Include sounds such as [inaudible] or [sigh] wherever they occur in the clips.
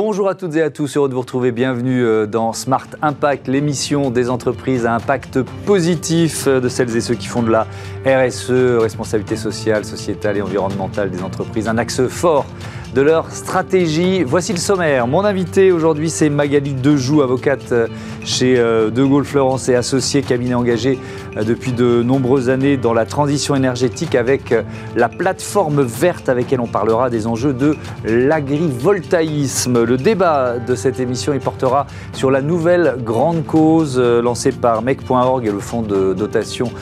Bonjour à toutes et à tous, heureux de vous retrouver. Bienvenue euh, dans Smart Impact, l'émission des entreprises à impact positif euh, de celles et ceux qui font de la RSE, responsabilité sociale, sociétale et environnementale des entreprises. Un axe fort de leur stratégie. Voici le sommaire. Mon invité aujourd'hui, c'est Magali Dejoux, avocate euh, chez euh, De Gaulle Florence et associée, cabinet engagé euh, depuis de nombreuses années dans la transition énergétique avec la plateforme verte avec elle on parlera des enjeux de l'agrivoltaïsme. Le débat de cette émission, il portera sur la nouvelle grande cause lancée par MEC.org et le fonds de dotation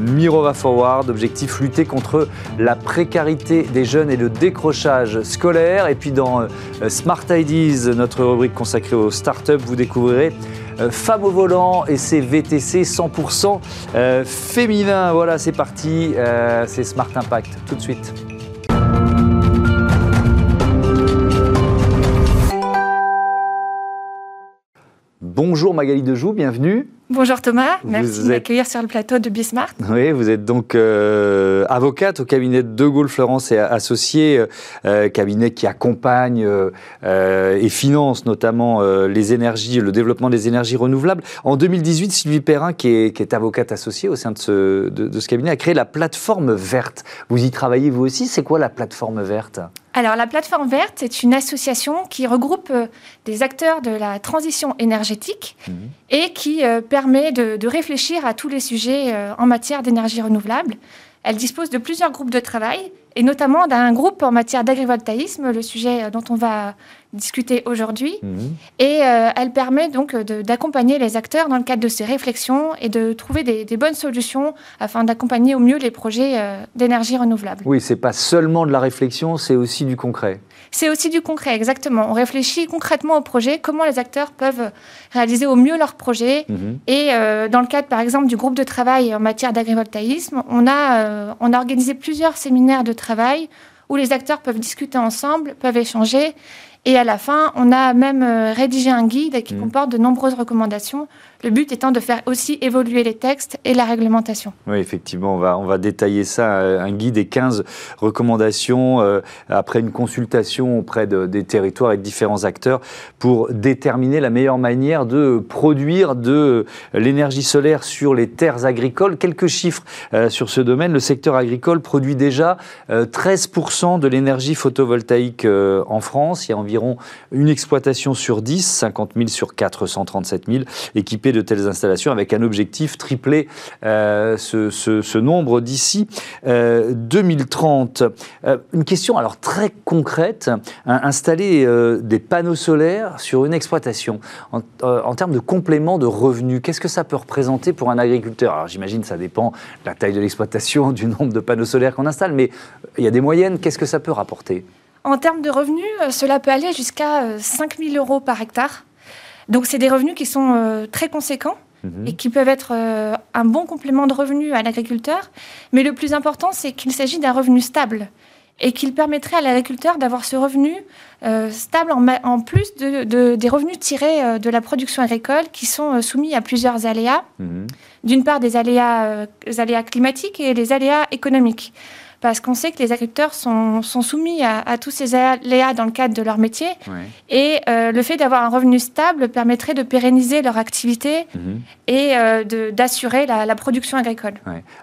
Mirova Forward. Objectif lutter contre la précarité des jeunes et le décrochage scolaire et puis dans euh, Smart Ideas, notre rubrique consacrée aux startups, vous découvrirez euh, Femme au volant et ses VTC 100% euh, féminins. Voilà, c'est parti. c'est Smart Impact. Tout de suite. Bonjour Magali Dejoux, bienvenue. Bonjour Thomas, merci de m'accueillir sur le plateau de Bismart. Oui, vous êtes donc euh, avocate au cabinet de Gaulle Florence et associé, euh, cabinet qui accompagne euh, et finance notamment les énergies, le développement des énergies renouvelables. En 2018, Sylvie Perrin, qui est, qui est avocate associée au sein de ce, de ce cabinet, a créé la plateforme verte. Vous y travaillez vous aussi? C'est quoi la plateforme verte? Alors, la plateforme verte est une association qui regroupe des acteurs de la transition énergétique mmh. et qui permet permet de, réfléchir à tous les sujets euh, en matière d'énergie renouvelable. Elle dispose de plusieurs groupes de travail et notamment d'un groupe en matière d'agrivoltaïsme, le sujet euh, dont on va discuter aujourd'hui. Mhm. Et euh, elle permet donc d'accompagner les acteurs dans le cadre de ces réflexions et de trouver des, bonnes solutions afin d'accompagner au mieux les projets d'énergie renouvelable. Oui, c'est pas seulement de la réflexion, c'est aussi du concret. C'est aussi du concret, exactement. On réfléchit concrètement au projet, comment les acteurs peuvent réaliser au mieux leur projet. Mhm. Et euh, dans le cadre, par exemple, du groupe de travail en matière d'agrivoltaïsme, on, a, euh, on a organisé plusieurs séminaires de travail où les acteurs peuvent discuter ensemble, peuvent échanger. Et à la fin, on a même euh, rédigé un guide qui mhm. comporte de nombreuses recommandations le but étant de faire aussi évoluer les textes et la réglementation. Oui, effectivement, on va, détailler ça, euh, un guide et 15 recommandations euh, après une consultation auprès des territoires et de différents acteurs pour déterminer la meilleure manière de produire de l'énergie solaire sur les terres agricoles. Quelques chiffres euh, sur ce domaine. Le secteur agricole produit déjà 13% de l'énergie photovoltaïque en France. Il y a environ une exploitation sur 10, 50 000 sur 437 000 de telles installations avec un objectif triplé euh, ce, nombre d'ici 2030. Euh, euh, une question alors très concrète, installer des panneaux solaires sur une exploitation en, termes de complément de revenus, qu'est-ce que ça peut représenter pour un agriculteur? Alors j'imagine ça dépend de la taille de l'exploitation, [laughs] du nombre de panneaux solaires qu'on installe, mais il y a des moyennes, qu'est-ce que ça peut rapporter? En termes de revenus, cela peut aller jusqu'à 5 000 euros par hectare. Donc c'est des revenus qui sont euh, très conséquents mhm. et qui peuvent être euh, un bon complément de revenus à l'agriculteur. Mais le plus important, c'est qu'il s'agit d'un revenu stable et qu'il permettrait à l'agriculteur d'avoir ce revenu euh, stable en, plus de, des revenus tirés de la production agricole qui sont soumis à plusieurs aléas. Mhm. D'une part, des aléas, des aléas climatiques et les aléas économiques parce qu'on sait que les agriculteurs sont, soumis à, tous ces aléas dans le cadre de leur métier. Et euh, le fait d'avoir un revenu stable permettrait de pérenniser leur activité mhm. et euh, d'assurer la, production agricole.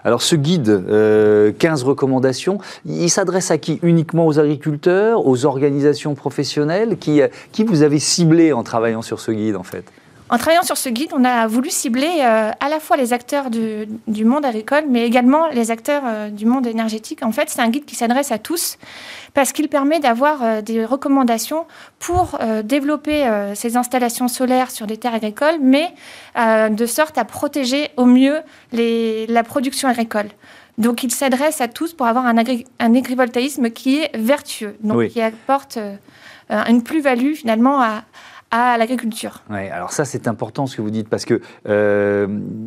Alors ce guide, 15 euh, recommandations, il s'adresse à qui? Uniquement aux agriculteurs, aux organisations professionnelles? Qui, qui vous avez ciblé en travaillant sur ce guide en fait? En travaillant sur ce guide, on a voulu cibler euh, à la fois les acteurs du, monde agricole, mais également les acteurs euh, du monde énergétique. En fait, c'est un guide qui s'adresse à tous parce qu'il permet d'avoir euh, des recommandations pour développer ces installations solaires sur des terres agricoles, mais de sorte à protéger au mieux la production agricole. Donc, il s'adresse à tous pour avoir un, agrivoltaïsme qui est vertueux, donc qui apporte une plus-value finalement à, à l'agriculture. Ouais, alors ça c'est important ce que vous dites parce que euh,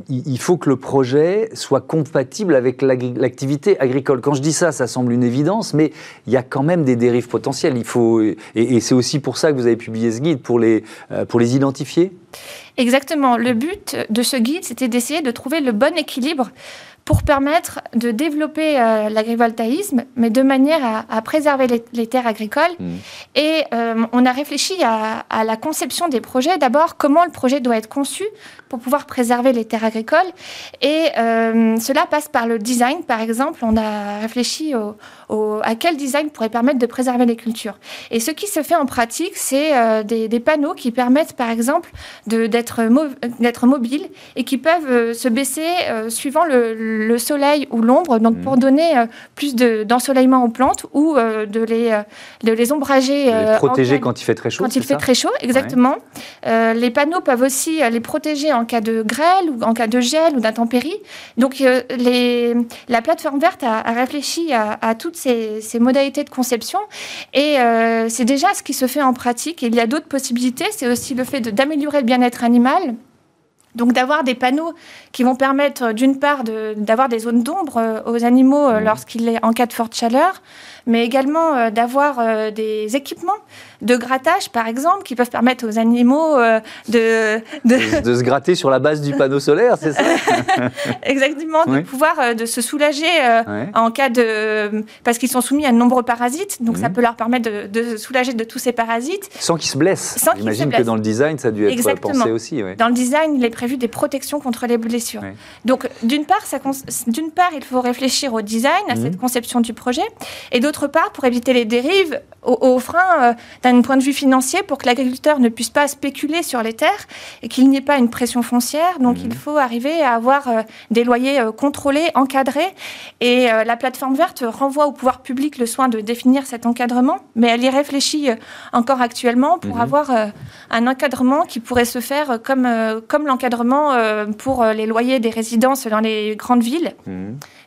il faut que le projet soit compatible avec l'activité agricole. Quand je dis ça, ça semble une évidence, mais il y a quand même des dérives potentielles. Il faut et, c'est aussi pour ça que vous avez publié ce guide pour les euh, pour les identifier. Exactement. Le but de ce guide, c'était d'essayer de trouver le bon équilibre pour permettre de développer euh, l'agrivoltaïsme, mais de manière à, préserver les, terres agricoles. Mmh. Et euh, on a réfléchi à, la conception des projets. D'abord, comment le projet doit être conçu pour pouvoir préserver les terres agricoles. Et euh, cela passe par le design, par exemple. On a réfléchi à quel design pourrait permettre de préserver les cultures. Et ce qui se fait en pratique, c'est des, panneaux qui permettent, par exemple, d'être mobiles et qui peuvent se baisser suivant le le soleil ou l'ombre, donc pour mm. donner euh, plus d'ensoleillement aux plantes ou euh, de, les, euh, de les ombrager. les protéger quand il fait très chaud. Quand il fait très chaud, exactement. les panneaux peuvent aussi les protéger en cas de grêle ou en cas de gel ou d'intempérie. Donc les, la plateforme verte a, réfléchi à, toutes ces, ces, modalités de conception et c'est déjà ce qui se fait en pratique. il y a d'autres possibilités. C'est aussi le fait d'améliorer le bien-être animal donc d'avoir des panneaux qui vont permettre d'une part d'avoir des zones d'ombre euh, aux animaux euh, mmh. lorsqu'il est en cas de forte chaleur, mais également euh, d'avoir des équipements de grattage, par exemple, qui peuvent permettre aux animaux de, de... se gratter sur la base du panneau solaire, c'est ça? [laughs] Exactement, de pouvoir de se soulager en cas de... parce qu'ils sont soumis à de nombreux parasites, donc ça mmh. peut leur permettre de, se soulager de tous ces parasites. Sans qu'ils se blessent. J'imagine que dans le design, ça a dû être pensé aussi. Dans le design, il est prévu des protections contre les blessures. Donc, d'une part, d'une part, il faut réfléchir au design, à cette mhm. conception du projet, et d'autre part, pour éviter les dérives, au, frein euh, d'un point de vue financier, pour que l'agriculteur ne puisse pas spéculer sur les terres et qu'il n'y ait pas une pression foncière. Donc, mhm. il faut arriver à avoir euh, des loyers euh, contrôlés, encadrés, et la plateforme verte renvoie au pouvoir public le soin de définir cet encadrement, mais elle y réfléchit encore actuellement pour mhm. avoir un encadrement qui pourrait se faire comme, comme l'encadrement pour les loyers des résidences dans les grandes villes.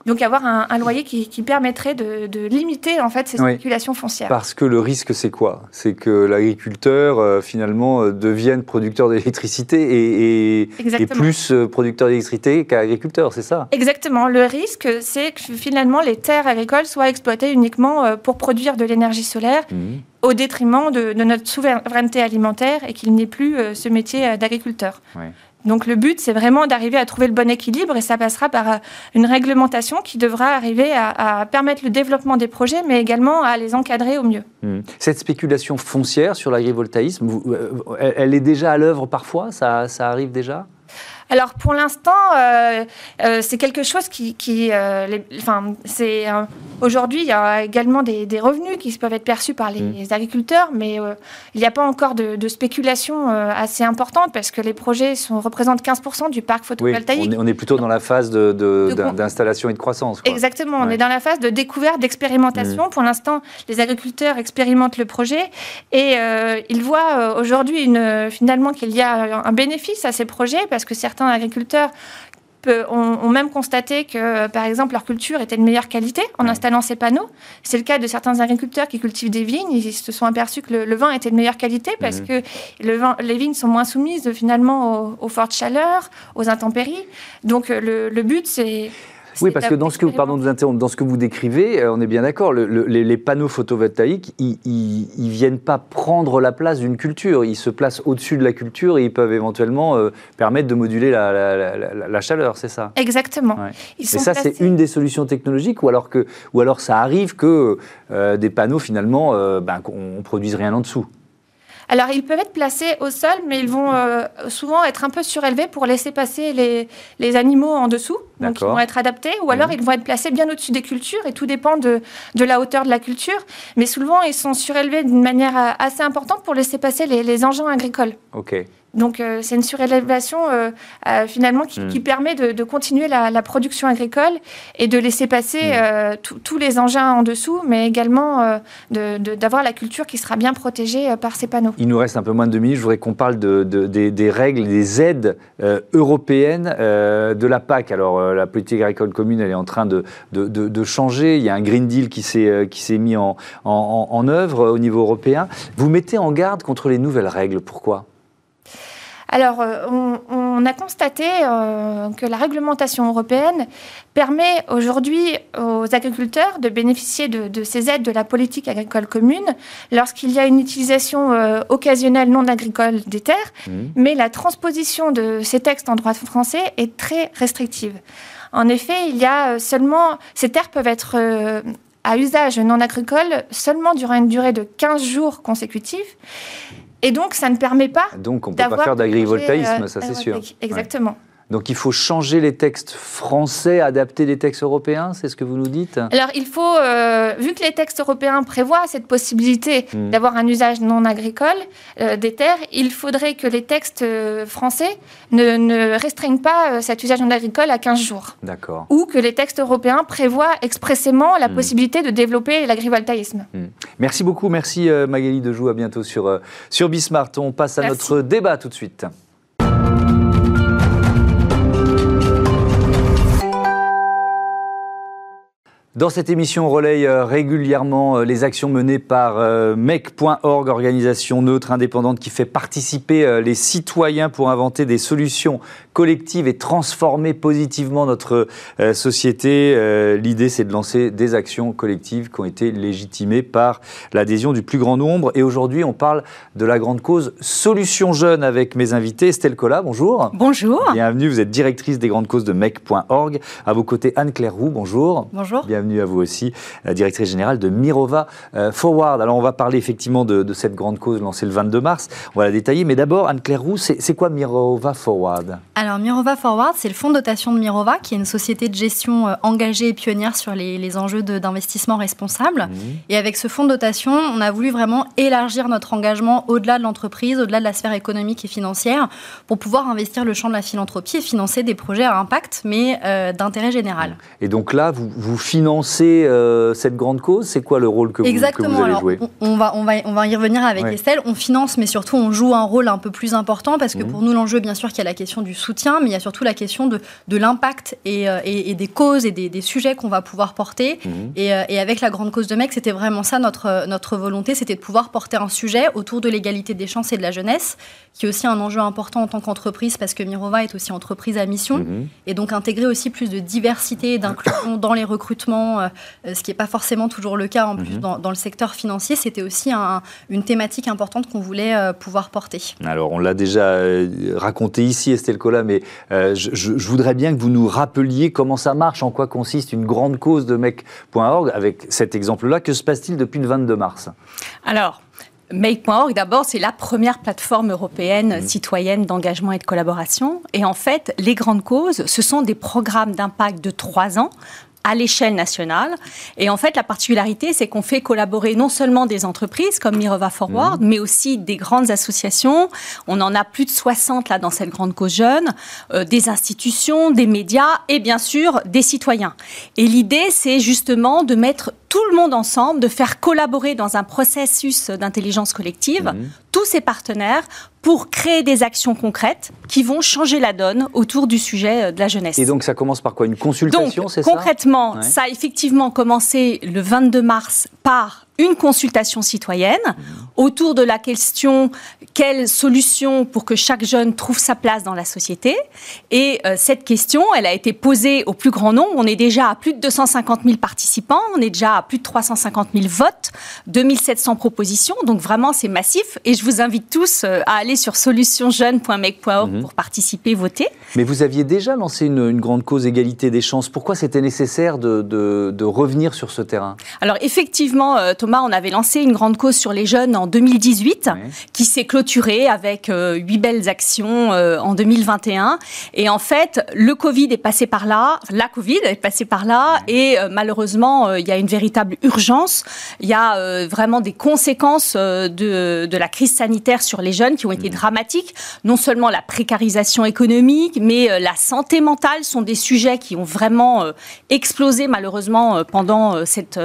Donc avoir un, loyer qui, permettrait de, limiter en fait ces spéculations foncières. Parce que le risque c'est quoi? C'est que l'agriculteur euh, finalement euh, devienne producteur d'électricité et, plus euh, producteur d'électricité qu'agriculteur, c'est ça? Exactement. Le risque c'est que finalement les terres agricoles soient exploitées uniquement pour produire de l'énergie solaire. Mmh. au détriment de, notre souveraineté alimentaire et qu'il n'y ait plus ce métier d'agriculteur. Donc le but, c'est vraiment d'arriver à trouver le bon équilibre et ça passera par euh, une réglementation qui devra arriver à, permettre le développement des projets, mais également à les encadrer au mieux. Hmm. Cette spéculation foncière sur l'agrivoltaïsme, euh, elle est déjà à l'œuvre parfois? Ça, ça arrive déjà? Alors pour l'instant, euh, euh, c'est quelque chose qui, euh, enfin, c'est aujourd'hui il y a également des, revenus qui peuvent être perçus par les, mmh. agriculteurs, mais il n'y a pas encore de, spéculation assez importante parce que les projets sont, représentent 15% du parc photovoltaïque. Oui, on, est, plutôt dans la phase d'installation et de croissance. Exactement, on est dans la phase de découverte, d'expérimentation. Mmh. Pour l'instant, les agriculteurs expérimentent le projet et ils voient aujourd'hui finalement qu'il y a un bénéfice à ces projets parce que certains agriculteurs ont, même constaté que, par exemple, leur culture était de meilleure qualité en installant ces panneaux. C'est le cas de certains agriculteurs qui cultivent des vignes. Ils se sont aperçus que le, vin était de meilleure qualité parce mmh. que le vin, les vignes sont moins soumises finalement aux, fortes chaleurs, aux intempéries. Donc le, le but, c'est oui, parce que dans ce que, pardon de dans ce que vous décrivez, euh, on est bien d'accord, les, panneaux photovoltaïques, ils ne viennent pas prendre la place d'une culture, ils se placent au-dessus de la culture et ils peuvent éventuellement euh, permettre de moduler la, chaleur, c'est ça? Exactement. et ça, c'est une des solutions technologiques, ou alors, que, ou alors ça arrive que euh, des panneaux, finalement, ben, on ne produise rien en dessous alors, ils peuvent être placés au sol, mais ils vont euh, souvent être un peu surélevés pour laisser passer les, les animaux en dessous. Donc, ils vont être adaptés. Ou alors, ils vont être placés bien au-dessus des cultures, et tout dépend de, de, la hauteur de la culture. Mais souvent, ils sont surélevés d'une manière euh, assez importante pour laisser passer les, les engins agricoles. OK. Donc euh, c'est une surélévation euh, euh, finalement qui, hmm. permet de, continuer la, production agricole et de laisser passer hmm. tous les engins en dessous, mais également d'avoir la culture qui sera bien protégée par ces panneaux. Il nous reste un peu moins de deux minutes. Je voudrais qu'on parle de, des, règles, des aides européennes de la PAC. Alors la politique agricole commune, elle est en train de, changer. Il y a un Green Deal qui s'est mis en, en, en œuvre au niveau européen. Vous mettez en garde contre les nouvelles règles. Pourquoi? Alors, euh, on, a constaté euh, que la réglementation européenne permet aujourd'hui aux agriculteurs de bénéficier de, ces aides de la politique agricole commune lorsqu'il y a une utilisation euh, occasionnelle non agricole des terres, mmh. mais la transposition de ces textes en droit français est très restrictive. En effet, il y a seulement ces terres peuvent être à usage non agricole seulement durant une durée de 15 jours consécutifs. Et donc, ça ne permet pas. Donc, on ne peut pas faire d'agrivoltaïsme, ça c'est sûr. Exactement. Donc il faut changer les textes français, adapter les textes européens, c'est ce que vous nous dites? Alors il faut, euh, vu que les textes européens prévoient cette possibilité hmm. d'avoir un usage non agricole euh, des terres, il faudrait que les textes euh, français ne, restreignent pas cet usage non agricole à 15 jours. D'accord. Ou que les textes européens prévoient expressément la hmm. possibilité de développer l'agrivoltaïsme. Hmm. Merci beaucoup, merci Magali Dejoux, à bientôt sur, sur Bismart. On passe à notre débat tout de suite. Dans cette émission, on relaye euh, régulièrement euh, les actions menées par euh, MEC.org, organisation neutre indépendante qui fait participer les citoyens pour inventer des solutions collectives et transformer positivement notre société. L'idée, c'est de lancer des actions collectives qui ont été légitimées par l'adhésion du plus grand nombre. Et aujourd'hui, on parle de la grande cause Solutions Jeunes avec mes invités. Estelle Collat, bonjour. Bonjour. Bienvenue, vous êtes directrice des grandes causes de MEC.org. À vos côtés, Anne-Claire Roux, bonjour. Bonjour bienvenue à vous aussi, directrice générale de Mirova euh, Forward. Alors on va parler effectivement de, cette grande cause lancée le 22 mars, on va la détailler, mais d'abord Anne-Claire Roux, c'est quoi Mirova Forward? Alors Mirova Forward, c'est le fonds de dotation de Mirova, qui est une société de gestion euh, engagée et pionnière sur les, enjeux d'investissement responsable. Mmh. Et avec ce fonds de dotation, on a voulu vraiment élargir notre engagement au-delà de l'entreprise, au-delà de la sphère économique et financière, pour pouvoir investir le champ de la philanthropie et financer des projets à impact, mais euh, d'intérêt général. Et donc là, vous, vous financez euh, cette grande cause? C'est quoi le rôle que vous, Exactement. allez jouer? on, va, on, va, on va y revenir avec Estelle. On finance, mais surtout on joue un rôle un peu plus important parce que mmh. pour nous, l'enjeu, bien sûr, qu'il y a la question du soutien, mais il y a surtout la question de, de l'impact et, euh, et, des causes et des, sujets qu'on va pouvoir porter. Mmh. Euh, et, avec la grande cause de MEC, c'était vraiment ça notre, notre volonté, c'était de pouvoir porter un sujet autour de l'égalité des chances et de la jeunesse, qui est aussi un enjeu important en tant qu'entreprise parce que Mirova est aussi entreprise à mission. Mmh. Et donc intégrer aussi plus de diversité et d'inclusion dans les recrutements euh, ce qui n'est pas forcément toujours le cas en plus mhm. dans, le secteur financier. C'était aussi une thématique importante qu'on voulait euh, pouvoir porter. Alors, on l'a déjà euh, raconté ici, Estelle Mais je, voudrais bien que vous nous rappeliez comment ça marche, en quoi consiste une grande cause de mec.org avec cet exemple-là. Que se passe-t-il depuis le 22 mars? Alors, Make.org, d'abord, c'est la première plateforme européenne mhm. citoyenne d'engagement et de collaboration. Et en fait, les grandes causes, ce sont des programmes d'impact de trois ans à l'échelle nationale. Et en fait, la particularité, c'est qu'on fait collaborer non seulement des entreprises comme Mirova Forward, mhm. mais aussi des grandes associations. On en a plus de 60 là dans cette grande cause jeune, euh, des institutions, des médias et bien sûr des citoyens. Et l'idée, c'est justement de mettre tout le monde ensemble, de faire collaborer dans un processus d'intelligence collective mhm. tous ces partenaires pour créer des actions concrètes qui vont changer la donne autour du sujet euh, de la jeunesse. Et donc ça commence par quoi? Une consultation, c'est ça? Concrètement, ça a effectivement commencé le 22 mars par une consultation citoyenne autour de la question quelle solution pour que chaque jeune trouve sa place dans la société. Et euh, cette question, elle a été posée au plus grand nombre. On est déjà à plus de 250 000 participants, on est déjà à plus de 350 000 votes, 2700 propositions. Donc vraiment, c'est massif. Et je vous invite tous euh, à aller sur solutionjeune.mec.org mhm. pour participer, voter. Mais vous aviez déjà lancé une, grande cause égalité des chances. Pourquoi c'était nécessaire de, de, revenir sur ce terrain? Alors effectivement, euh, Thomas, on avait lancé une grande cause sur les jeunes en 2018, qui s'est clôturée avec euh, huit belles actions euh, en 2021. Et en fait, le Covid est passé par là, la Covid est passée par là, et euh, malheureusement, il y a une véritable urgence. Il y a vraiment des conséquences de, de, la crise sanitaire sur les jeunes qui ont été dramatiques. Non seulement la précarisation économique, mais la santé mentale sont des sujets qui ont vraiment explosé malheureusement pendant cette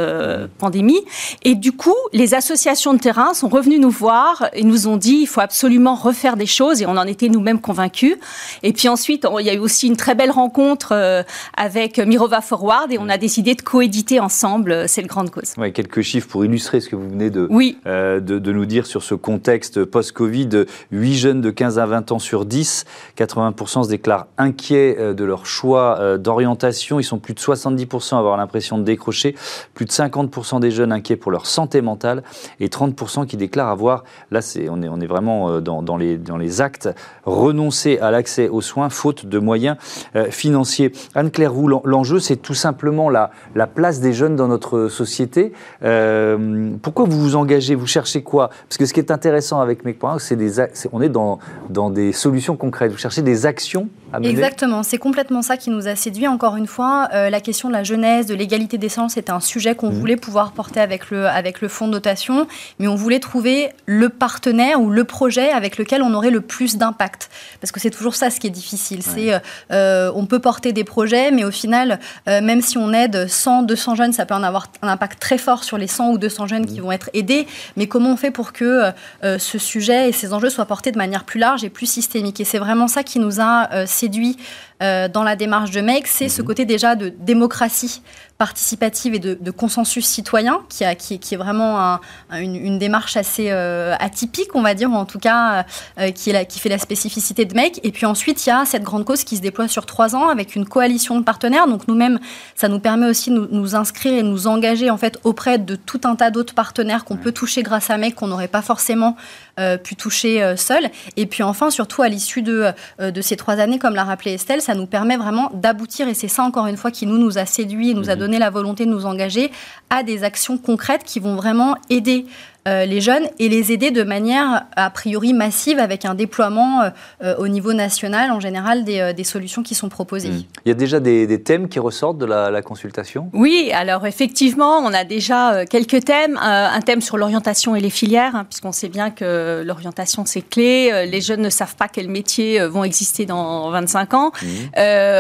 pandémie. Et du coup, les associations de terrain sont revenues nous voir et nous ont dit il faut absolument refaire des choses et on en était nous-mêmes convaincus. Et puis ensuite, il y a eu aussi une très belle rencontre euh, avec Mirova Forward et on a décidé de coéditer ensemble euh, cette grande cause. Ouais, quelques chiffres pour illustrer ce que vous venez de, oui. euh, de, de, nous dire sur ce contexte post-Covid. 8 jeunes de 15 à 20 ans sur 10, 80% se déclarent inquiets de leur choix d'orientation. Ils sont plus de 70% à avoir l'impression de décrocher, plus de 50% des jeunes inquiets pour leur santé mentale et 30% qui déclarent avoir, là c'est, on, est, on est vraiment dans, dans, les, dans les actes, renoncer à l'accès aux soins faute de moyens euh, financiers. Anne-Claire Roux, l'enjeu c'est tout simplement la, la, place des jeunes dans notre société. Euh, pourquoi vous vous engagez Vous cherchez quoi? Parce que ce qui est intéressant avec Make.org, c'est des, on est dans, dans des solutions concrètes. Vous cherchez des actions à mener? Exactement, c'est complètement ça qui nous a séduit. Encore une fois, euh, la question de la jeunesse, de l'égalité des chances, c'était un sujet qu'on mmh. voulait pouvoir porter avec le, avec le fonds de dotation, mais on voulait trouver le partenaire ou le projet avec lequel on aurait le plus d'impact. Parce que c'est toujours ça ce qui est difficile. C'est, euh, euh, on peut porter des projets, mais au final, euh, même si on aide 100, 200 jeunes, ça peut en avoir un impact très fort sur les 100 ou 200 jeunes qui mmh. vont être aidés. Mais comment on fait pour que ce sujet et ces enjeux soient portés de manière plus large et plus systémique? Et c'est vraiment ça qui nous a séduit dans la démarche de MEC, c'est ce mmh. côté déjà de démocratie participative et de, consensus citoyen, qui, a, qui, qui est vraiment une, démarche assez euh, atypique, on va dire, ou en tout cas euh, qui, est la, qui fait la spécificité de MEC. Et puis ensuite, il y a cette grande cause qui se déploie sur trois ans avec une coalition de partenaires. Donc nous-mêmes, ça nous permet aussi de nous, nous, inscrire et nous engager en fait auprès de tout un tas d'autres partenaires qu'on peut toucher grâce à MEC, qu'on n'aurait pas forcément euh, pu toucher seul. Et puis enfin, surtout à l'issue de, de ces trois années, comme l'a rappelé Estelle, ça nous permet vraiment d'aboutir, et c'est ça encore une fois qui nous, nous a séduit et nous a donné donner la volonté de nous engager à des actions concrètes qui vont vraiment aider euh, les jeunes et les aider de manière a priori massive avec un déploiement euh, euh, au niveau national en général des, des solutions qui sont proposées. Mmh. Il y a déjà des, des, thèmes qui ressortent de la, la, consultation? Oui, alors effectivement, on a déjà quelques thèmes. un thème sur l'orientation et les filières, hein, puisqu'on sait bien que l'orientation c'est clé. Les jeunes ne savent pas quels métiers vont exister dans 25 ans. Mmh.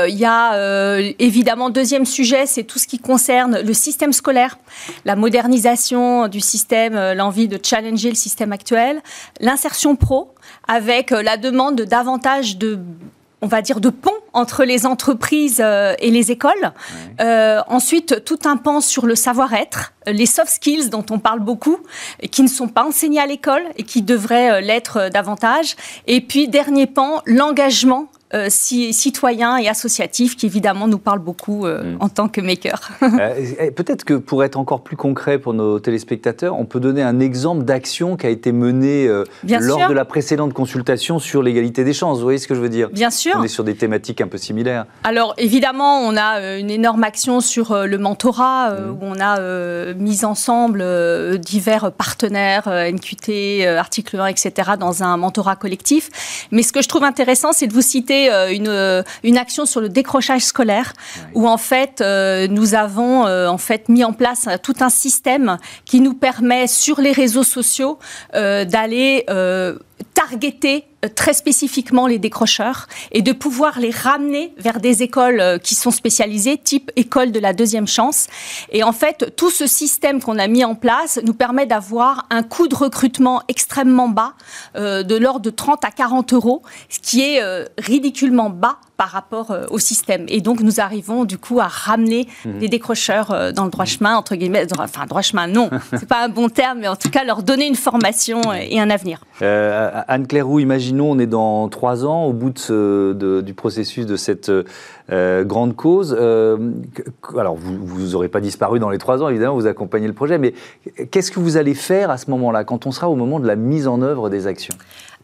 il y a évidemment deuxième sujet, c'est tout ce qui concerne le système scolaire, la modernisation du système, l'envie de challenger le système actuel. L'insertion pro, avec euh, la demande de davantage de on va dire, de pont entre les entreprises euh, et les écoles. Euh, ensuite, tout un pan sur le savoir-être, les soft skills dont on parle beaucoup, qui ne sont pas enseignés à l'école et qui devraient l'être davantage. Et puis, dernier pan, l'engagement euh, citoyen et associatif qui évidemment nous parle beaucoup euh, mm. en tant que maker. [laughs] Euh, peut-être que pour être encore plus concret pour nos téléspectateurs, on peut donner un exemple d'action qui a été menée lors de la précédente consultation sur l'égalité des chances. Vous voyez ce que je veux dire? Bien sûr. On est sur des thématiques un peu similaires. Alors évidemment, on a une énorme action sur le mentorat mm. où on a mis ensemble divers partenaires, NQT, Article 1, etc., dans un mentorat collectif. Mais ce que je trouve intéressant, c'est de vous citer euh, une, euh, une action sur le décrochage scolaire, où en fait euh, nous avons en fait mis en place tout un système qui nous permet sur les réseaux sociaux d'aller targeter euh, très spécifiquement les décrocheurs et de pouvoir les ramener vers des écoles euh, qui sont spécialisées, type école de la deuxième chance. Et en fait, tout ce système qu'on a mis en place nous permet d'avoir un coût de recrutement extrêmement bas, euh, de l'ordre de 30 à 40 euros, ce qui est ridiculement bas par rapport au système. Et donc, nous arrivons du coup à ramener mmh. les décrocheurs dans le droit chemin, entre guillemets, enfin, droit chemin, non, [laughs] c'est pas un bon terme, mais en tout cas, leur donner une formation et un avenir. Anne-Claire Roux, imaginons, on est dans trois ans, au bout de du processus de cette euh, grande cause. Euh, alors, vous n'aurez pas disparu dans les trois ans, évidemment, vous accompagnez le projet, mais qu'est-ce que vous allez faire à ce moment-là, quand on sera au moment de la mise en œuvre des actions?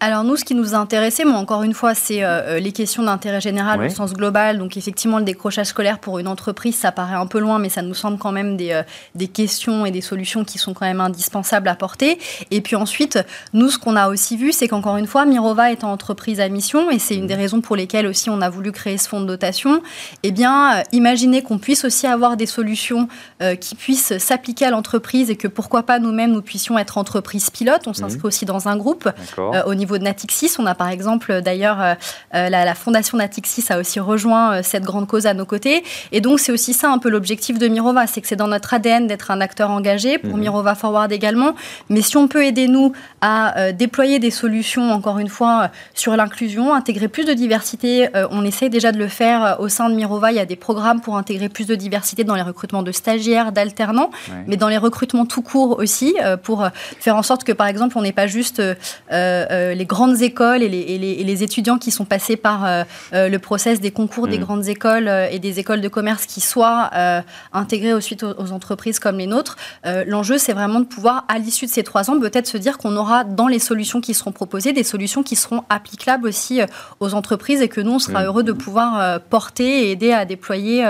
Alors nous, ce qui nous a intéressé, moi encore une fois, c'est euh, les questions d'intérêt général au sens global. Donc effectivement, le décrochage scolaire pour une entreprise, ça paraît un peu loin, mais ça nous semble quand même des, des questions et des solutions qui sont quand même indispensables à porter. Et puis ensuite, nous, ce qu'on a aussi vu, c'est qu'encore une fois, Mirova est en entreprise à mission, et c'est une des raisons pour lesquelles aussi on a voulu créer ce fonds de dotation eh bien, euh, imaginez qu'on puisse aussi avoir des solutions euh, qui puissent s'appliquer à l'entreprise et que pourquoi pas nous-mêmes nous puissions être entreprise pilote. On s'inscrit mhm. aussi dans un groupe euh, au niveau niveau de Natixis. On a par exemple d'ailleurs la, la, fondation Natixis a aussi rejoint cette grande cause à nos côtés. Et donc c'est aussi ça un peu l'objectif de Mirova, c'est que c'est dans notre ADN d'être un acteur engagé, pour mhm. Mirova Forward également. Mais si on peut aider nous à déployer des solutions, encore une fois, sur l'inclusion, intégrer plus de diversité, on essaie déjà de le faire au sein de Mirova. Il y a des programmes pour intégrer plus de diversité dans les recrutements de stagiaires, d'alternants, mais dans les recrutements tout court aussi, pour faire en sorte que, par exemple, on n'ait pas juste les grandes écoles et les, étudiants qui sont passés par le process des concours des mm. grandes écoles et des écoles de commerce qui soient intégrés ensuite aux, entreprises comme les nôtres. L'enjeu, c'est vraiment de pouvoir, à l'issue de ces trois ans, peut-être se dire qu'on aura dans les solutions qui seront proposées des solutions qui seront applicables aussi aux entreprises et que nous, on sera mm. heureux de pouvoir porter et aider à déployer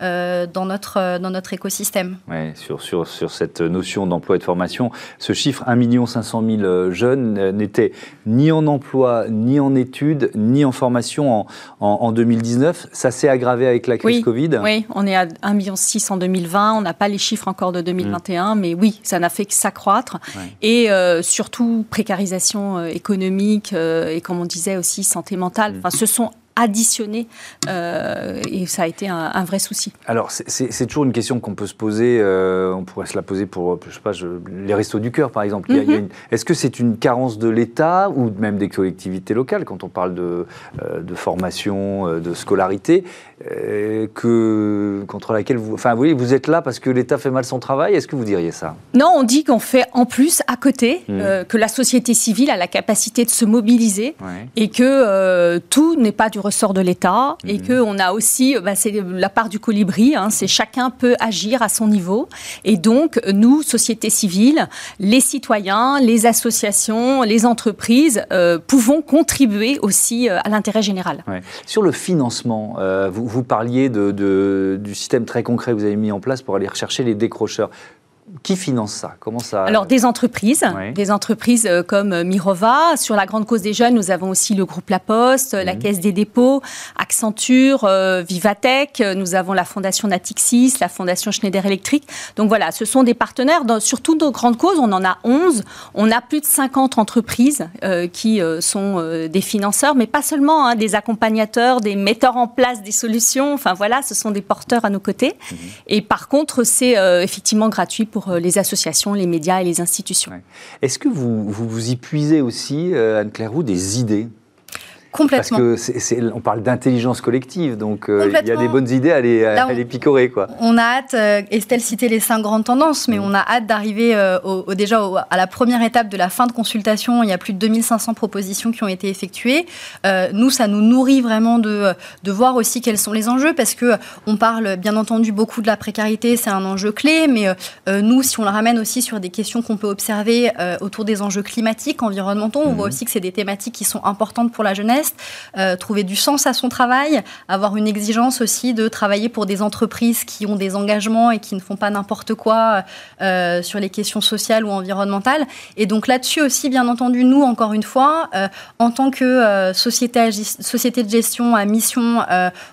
dans, notre, dans notre écosystème. Ouais, sur, sur, sur cette notion d'emploi et de formation, ce chiffre 1 500 000 jeunes n'était ni en emploi, ni en études, ni en formation en, en, 2019. Ça s'est aggravé avec la crise Covid Oui, on est à 1,6 million en 2020. On n'a pas les chiffres encore de 2021, mm. mais oui, ça n'a fait que s'accroître. Et euh, surtout, précarisation euh, économique euh, et, comme on disait aussi, santé mentale. Mm. Enfin, ce sont additionné euh, et ça a été un, vrai souci. Alors c'est toujours une question qu'on peut se poser, euh, on pourrait se la poser pour je sais pas, les restos du cœur par exemple. Mhm. Est-ce que c'est une carence de l'État ou même des collectivités locales quand on parle de, euh, de formation, de scolarité que, contre laquelle vous... Enfin oui, vous êtes là parce que l'État fait mal son travail, est-ce que vous diriez ça? Non, on dit qu'on fait en plus à côté, mhm. que la société civile a la capacité de se mobiliser et que tout n'est pas du ressort de l'État et mhm. qu'on a aussi, bah, c'est la part du colibri, hein, c'est chacun peut agir à son niveau. Et donc, nous, société civile, les citoyens, les associations, les entreprises, euh, pouvons contribuer aussi euh, à l'intérêt général. Sur le financement, euh, vous, vous, parliez de, du système très concret que vous avez mis en place pour aller rechercher les décrocheurs qui finance ça? Comment ça Alors des entreprises, des entreprises euh, comme euh, Mirova. Sur la grande cause des jeunes, nous avons aussi le groupe La Poste, la mhm. Caisse des dépôts, Accenture, euh, Vivatech. Nous avons la fondation Natixis, la fondation Schneider Electric. Donc voilà, ce sont des partenaires. Dans, sur toutes nos grandes causes, on en a 11. On a plus de 50 entreprises qui sont des financeurs, mais pas seulement hein, des accompagnateurs, des metteurs en place des solutions. Enfin voilà, ce sont des porteurs à nos côtés. Mhm. Et par contre, c'est effectivement gratuit pour euh, les associations, les médias et les institutions. Est-ce que vous, vous, y puisez aussi, euh, Anne-Claire des idées? Complètement. Parce que on parle d'intelligence collective, donc euh, il y a des bonnes idées à les, à les picorer. Quoi. On a hâte, euh, Estelle citait les cinq grandes tendances, mais mm. on a hâte d'arriver euh, au, déjà à la première étape de la fin de consultation. Il y a plus de 2500 propositions qui ont été effectuées. nous, ça nous nourrit vraiment de, de voir aussi quels sont les enjeux, parce que on parle bien entendu beaucoup de la précarité, c'est un enjeu clé, mais nous, si on le ramène aussi sur des questions qu'on peut observer autour des enjeux climatiques, environnementaux, on voit mm. aussi que c'est des thématiques qui sont importantes pour la jeunesse euh, trouver du sens à son travail, avoir une exigence aussi de travailler pour des entreprises qui ont des engagements et qui ne font pas n'importe quoi euh, sur les questions sociales ou environnementales. Et donc là-dessus aussi, bien entendu, nous, encore une fois, euh, en tant que société, société de gestion à mission,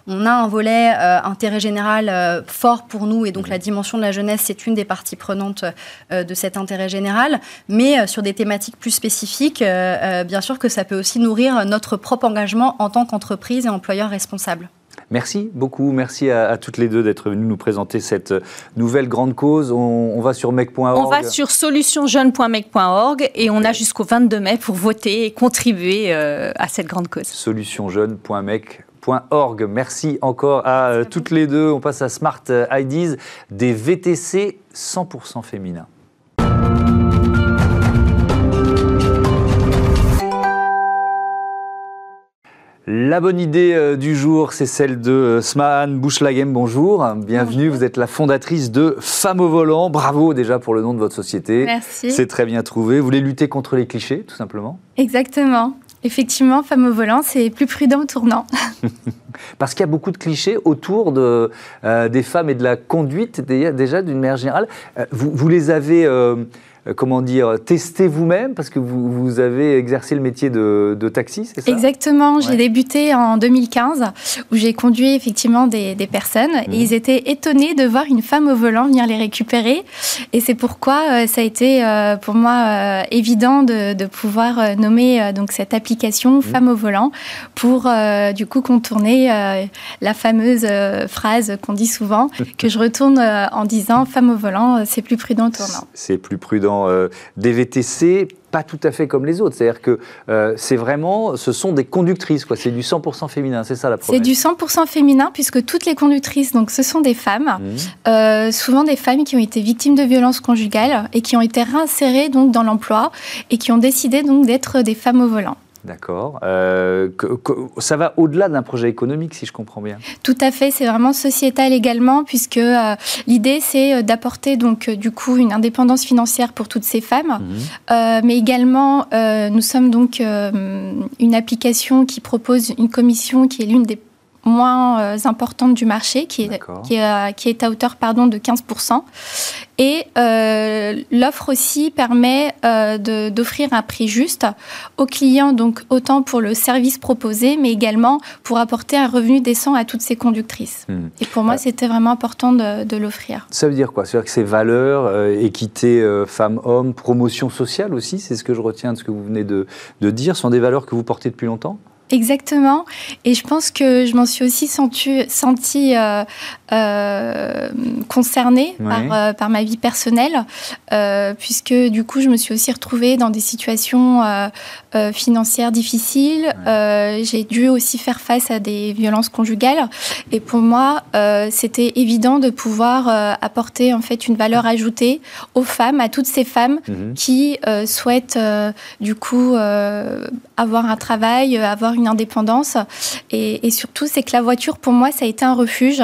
on a un volet intérêt général fort pour nous et donc la dimension de la jeunesse, c'est une des parties prenantes de cet intérêt général. Mais sur des thématiques plus spécifiques, bien sûr que ça peut aussi nourrir notre propre engagement en tant qu'entreprise et employeur responsable. Merci beaucoup, merci à, toutes les deux d'être venues nous présenter cette nouvelle grande cause. On, va sur mec.org. On va sur solutionjeune.mec.org et on a jusqu'au 22 mai pour voter et contribuer euh, à cette grande cause. Solutionjeune.mec.org. Merci encore à, euh, toutes les deux. On passe à Smart IDs, des VTC 100% féminins. La bonne idée euh, du jour, c'est celle de euh, Smahan Bouchlagem. Bonjour, bienvenue. Vous êtes la fondatrice de Femmes au volant. Bravo déjà pour le nom de votre société. Merci. C'est très bien trouvé. Vous voulez lutter contre les clichés, tout simplement? Exactement. Effectivement, Femmes au volant, c'est plus prudent au tournant. [laughs] Parce qu'il y a beaucoup de clichés autour de, euh, des femmes et de la conduite, déjà d'une manière générale. vous, les avez comment dire, tester vous-même parce que vous, vous, avez exercé le métier de, taxi, c'est ça? Exactement. J'ai débuté en 2015 où j'ai conduit effectivement des, personnes et mmh. ils étaient étonnés de voir une femme au volant venir les récupérer. Et c'est pourquoi ça a été pour moi évident de, pouvoir nommer donc cette application mmh. Femme au volant pour du coup contourner la fameuse phrase qu'on dit souvent [laughs] que je retourne en disant femme au volant, c'est plus prudent au tournant. C'est plus prudent. Euh, des VTC, pas tout à fait comme les autres. C'est-à-dire que euh, c'est vraiment, ce sont des conductrices, quoi. C'est du 100% féminin, c'est ça la promesse. C'est du 100% féminin puisque toutes les conductrices, donc, ce sont des femmes, mmh. euh, souvent des femmes qui ont été victimes de violences conjugales et qui ont été réinsérées donc dans l'emploi et qui ont décidé donc d'être des femmes au volant. D'accord. Euh, ça va au-delà d'un projet économique, si je comprends bien. Tout à fait. C'est vraiment sociétal également, puisque euh, l'idée c'est euh, d'apporter donc du coup une indépendance financière pour toutes ces femmes, mhm. mais également nous sommes donc une application qui propose une commission qui est l'une des moins euh, importante du marché, qui est, qui est, qui, est, à hauteur pardon, de 15%. Et euh, l'offre aussi permet euh, d'offrir un prix juste aux clients, donc autant pour le service proposé, mais également pour apporter un revenu décent à toutes ces conductrices. Hmm. Et pour moi, ah. c'était vraiment important de, de l'offrir. Ça veut dire quoi? C'est-à-dire que ces valeurs, équité femmes-hommes, promotion sociale aussi, c'est ce que je retiens de ce que vous venez de, de dire, sont des valeurs que vous portez depuis longtemps? Exactement. Et je pense que je m'en suis aussi sentie, senti, euh, euh, concernée par, euh, par, ma vie personnelle, puisque du coup, je me suis aussi retrouvée dans des situations financières difficiles. J'ai dû aussi faire face à des violences conjugales. Et pour moi, c'était évident de pouvoir apporter en fait une valeur ajoutée aux femmes, à toutes ces femmes mhm. qui souhaitent du coup avoir un travail, avoir une indépendance. Et, surtout, c'est que la voiture, pour moi, ça a été un refuge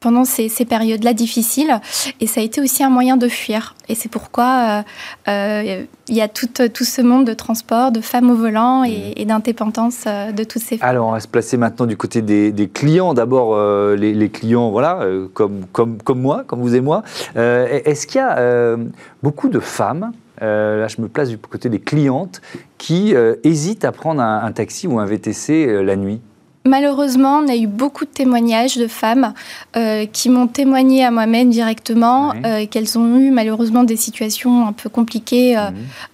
pendant ces, périodes-là difficiles. Et ça a été aussi un moyen de fuir. Et c'est pourquoi euh, euh, il y a tout, tout, ce monde de transport, de femmes au volant et, mmh. d'indépendance euh, de toutes ces femmes. Alors, on va se placer maintenant du côté des, clients. D'abord, les, clients, voilà, comme, comme, comme moi, comme vous et moi. Est-ce qu'il y a beaucoup de femmes euh, là je me place du côté des clientes, qui euh, hésitent à prendre un, taxi ou un VTC euh, la nuit Malheureusement, on a eu beaucoup de témoignages de femmes euh, qui m'ont témoigné à moi-même directement euh, qu'elles ont eu malheureusement des situations un peu compliquées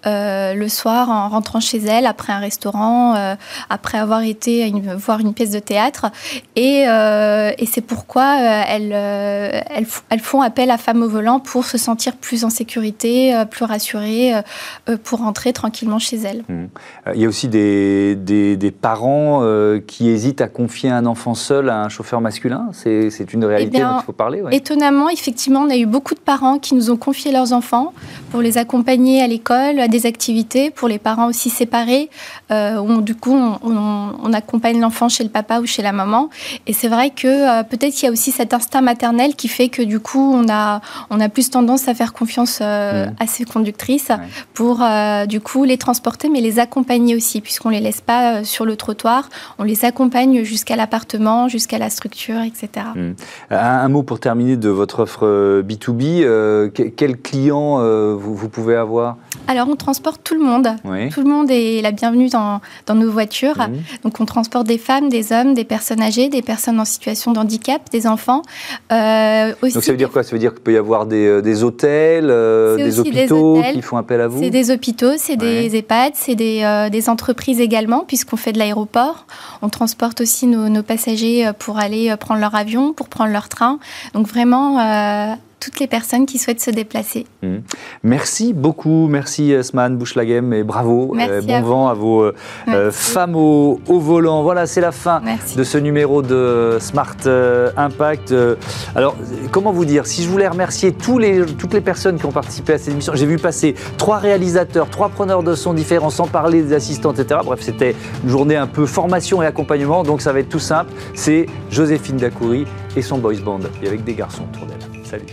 euh, le soir en rentrant chez elles après un restaurant, après avoir été voir une pièce de théâtre. Et, c'est pourquoi elles, elles, font appel à femmes au volant pour se sentir plus en sécurité, plus rassurées, pour rentrer tranquillement chez elles. Mhm. Il y a aussi des, des, des parents qui hésitent à confier un enfant seul à un chauffeur masculin C'est une réalité eh dont il faut parler Étonnamment, effectivement, on a eu beaucoup de parents qui nous ont confié leurs enfants pour les accompagner à l'école, à des activités, pour les parents aussi séparés, euh, où du coup on, accompagne l'enfant chez le papa ou chez la maman. Et c'est vrai que euh, peut-être qu'il y a aussi cet instinct maternel qui fait que du coup on a, on a plus tendance à faire confiance euh, mmh. à ces conductrices pour du coup les transporter, mais les accompagner aussi, puisqu'on les laisse pas sur le trottoir, on les accompagne jusqu'à l'appartement, jusqu'à la structure, etc. Hmm. Un, mot pour terminer de votre offre B2B. Euh, euh, quel client euh, vous, pouvez avoir? Alors, on transporte tout le monde. Tout le monde est la bienvenue dans, dans nos voitures. Hmm. Donc, on transporte des femmes, des hommes, des personnes âgées, des personnes en situation de handicap, des enfants. aussi Donc, ça veut dire quoi? Ça veut dire qu'il peut y avoir des, des hôtels, des hôpitaux qui font appel à vous? C'est des hôpitaux, c'est des EHPAD, c'est des, des entreprises également, puisqu'on fait de l'aéroport. On transporte aussi nos, passagers euh, pour aller euh, prendre leur avion, pour prendre leur train. Donc vraiment, euh, toutes les personnes qui souhaitent se déplacer. Mmh. Merci beaucoup, merci Esman Bouchlagem et bravo, bon vent à vos femmes au, volant. Voilà, c'est la fin de ce numéro de Smart Impact. alors, comment vous dire, si je voulais remercier tous les, toutes les personnes qui ont participé à cette émission, j'ai vu passer trois réalisateurs, trois preneurs de son différents, sans parler des assistants, etc. Bref, c'était une journée un peu formation et accompagnement, donc ça va être tout simple. C'est Joséphine Dacoury et son boys band, et avec des garçons autour d'elle. Salut